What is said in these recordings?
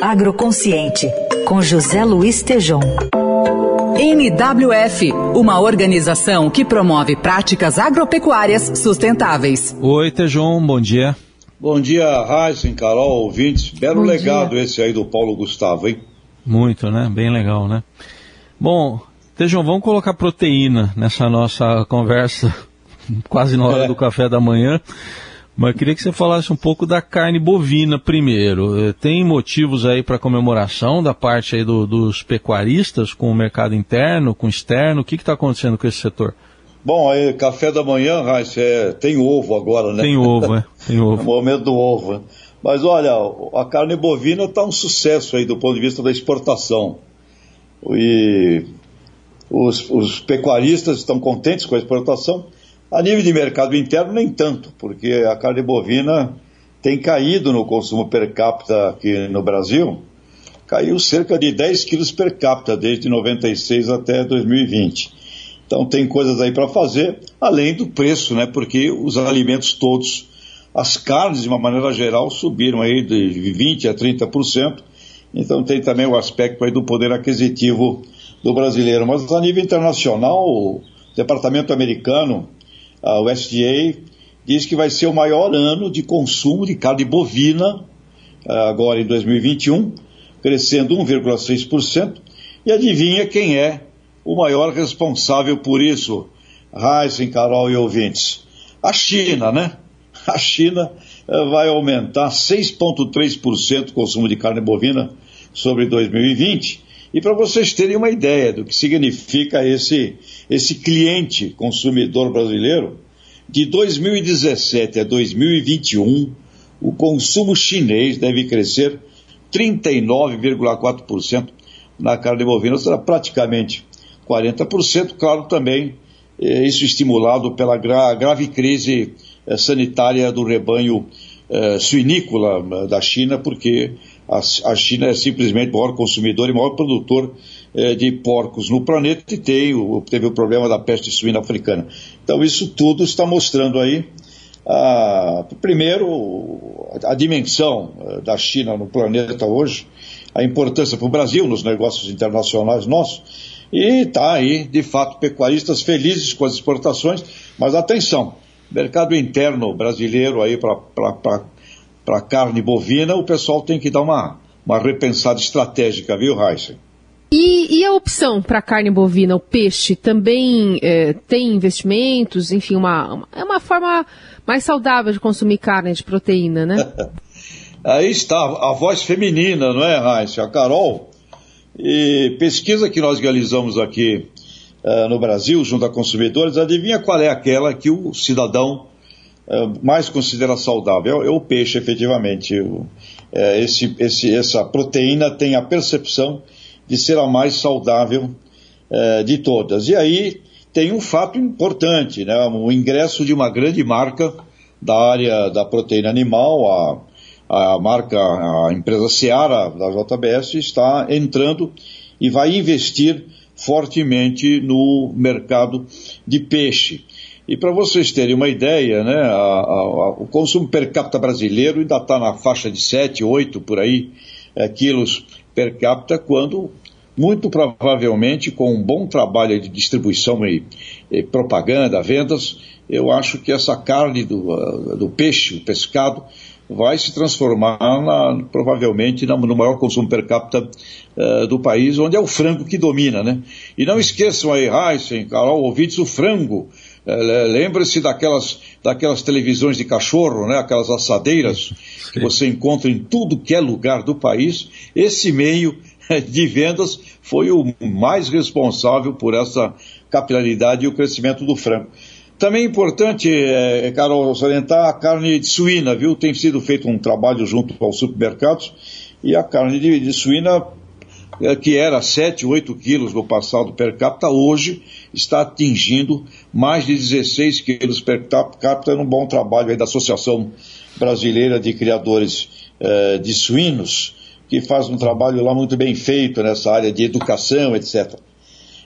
Agroconsciente, com José Luiz Tejom. NWF, uma organização que promove práticas agropecuárias sustentáveis. Oi, Tejom, bom dia. Bom dia, Heisen, Carol, ouvintes. Belo bom legado dia. esse aí do Paulo Gustavo, hein? Muito, né? Bem legal, né? Bom, Tejão, vamos colocar proteína nessa nossa conversa, quase na hora é. do café da manhã. Mas eu queria que você falasse um pouco da carne bovina primeiro. Eh, tem motivos aí para comemoração da parte aí do, dos pecuaristas com o mercado interno, com o externo? O que está acontecendo com esse setor? Bom, aí, café da manhã, Raíssa, é, tem ovo agora, né? Tem ovo, é. Tem ovo. o momento do ovo. Né? Mas olha, a carne bovina está um sucesso aí do ponto de vista da exportação. E os, os pecuaristas estão contentes com a exportação. A nível de mercado interno, nem tanto, porque a carne bovina tem caído no consumo per capita aqui no Brasil. Caiu cerca de 10 quilos per capita desde 96 até 2020. Então tem coisas aí para fazer, além do preço, né? Porque os alimentos todos, as carnes de uma maneira geral subiram aí de 20 a 30%. Então tem também o aspecto aí do poder aquisitivo do brasileiro. Mas a nível internacional, o departamento americano, a USDA, diz que vai ser o maior ano de consumo de carne bovina agora em 2021, crescendo 1,6%. E adivinha quem é o maior responsável por isso, Heisen, Carol e ouvintes? A China, né? A China eh, vai aumentar 6,3% o consumo de carne bovina sobre 2020. E para vocês terem uma ideia do que significa esse, esse cliente consumidor brasileiro, de 2017 a 2021, o consumo chinês deve crescer 39,4% na carne bovina, ou seja, praticamente 40%, claro, também eh, isso estimulado pela gra grave crise eh, sanitária do rebanho eh, suinícola da China, porque a, a, China é simplesmente o maior consumidor e maior produtor de porcos no planeta e tem, o, teve o problema da peste suína africana. Então isso tudo está mostrando aí, a, primeiro, a dimensão da China no planeta hoje, a importância para o Brasil nos negócios internacionais nossos, e está aí, de fato, pecuaristas felizes com as exportações, mas atenção, mercado interno brasileiro aí para carne bovina, o pessoal tem que dar uma, uma repensada estratégica, viu, Heisen? E, e, a opção para carne bovina, o peixe, também é, tem investimentos? Enfim, uma, é uma forma mais saudável de consumir carne de proteína, né? Aí está a voz feminina, não é, Raíssa? A Carol e pesquisa que nós realizamos aqui uh, no Brasil, junto a consumidores, adivinha qual é aquela que o cidadão mais considera saudável? É, é, o peixe, efetivamente. É, esse, esse, essa proteína tem a percepção de ser a mais saudável de todas. E aí tem um fato importante, né? o ingresso de uma grande marca da área da proteína animal, a a marca, a empresa Seara da JBS está entrando e vai investir fortemente no mercado de peixe. E para vocês terem uma ideia, né, a, a, o consumo per capita brasileiro ainda está na faixa de 7, 8 por aí é, quilos per capita, quando muito provavelmente com um bom trabalho de distribuição e, e propaganda, vendas, eu acho que essa carne do, do peixe, o pescado, vai se transformar na, provavelmente no maior consumo per capita uh, do país, onde é o frango que domina, né? E não esqueçam aí, Heisen, Carol, ouvintes, o frango. Uh, Lembre-se daquelas, daquelas televisões de cachorro, né? Aquelas assadeiras que você encontra em tudo que é lugar do país. Esse meio de vendas foi o mais responsável por essa capilaridade e o crescimento do frango. Também é importante, é, Carol, salientar a carne de suína, viu? Tem sido feito um trabalho junto aos supermercados e a carne de, de suína, é, que era 7, 8 quilos no passado per capita, hoje está atingindo mais de 16 quilos per capita num bom trabalho da Associação Brasileira de Criadores é, de Suínos, que faz um trabalho lá muito bem feito nessa área de educação, etc.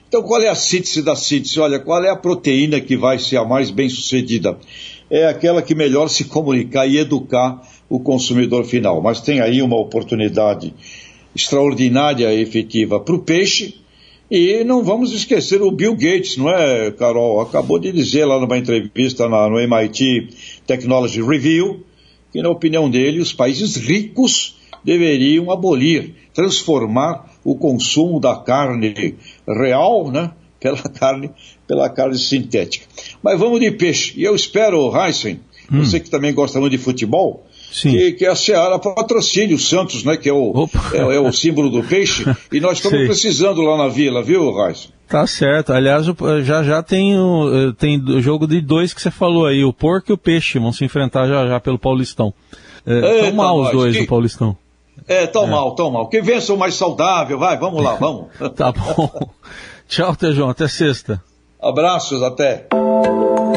Então, qual é a síntese da síntese? Olha, qual é a proteína que vai ser a mais bem sucedida? é aquela que melhor se comunicar e educar o consumidor final. Mas tem aí uma oportunidade extraordinária e efetiva para o peixe. E não vamos esquecer o Bill Gates, não é, Carol? Acabou de dizer lá numa entrevista na, no MIT Technology Review que, na opinião dele, os países ricos deveriam abolir, transformar o consumo da carne real, né, pela carne, pela carne sintética. Mas vamos de peixe. E eu espero, Heisen, hum. você que também gosta muito de futebol, que, que, a Seara patrocine o Santos, né, que é o, é, é, o símbolo do peixe, e nós estamos precisando lá na vila, viu, Heisen? Tá certo. Aliás, já já tem o, tem o jogo de dois que você falou aí, o porco e o peixe vão se enfrentar já já pelo Paulistão. É, tão mal os dois que... no Paulistão. É, tão é. mal, tão mal. Que vença o mais saudável, vai, vamos lá, vamos. tá bom. Tchau, Tejão, até sexta. Abraços, até.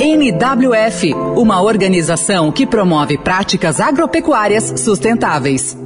NWF, uma organização que promove práticas agropecuárias sustentáveis.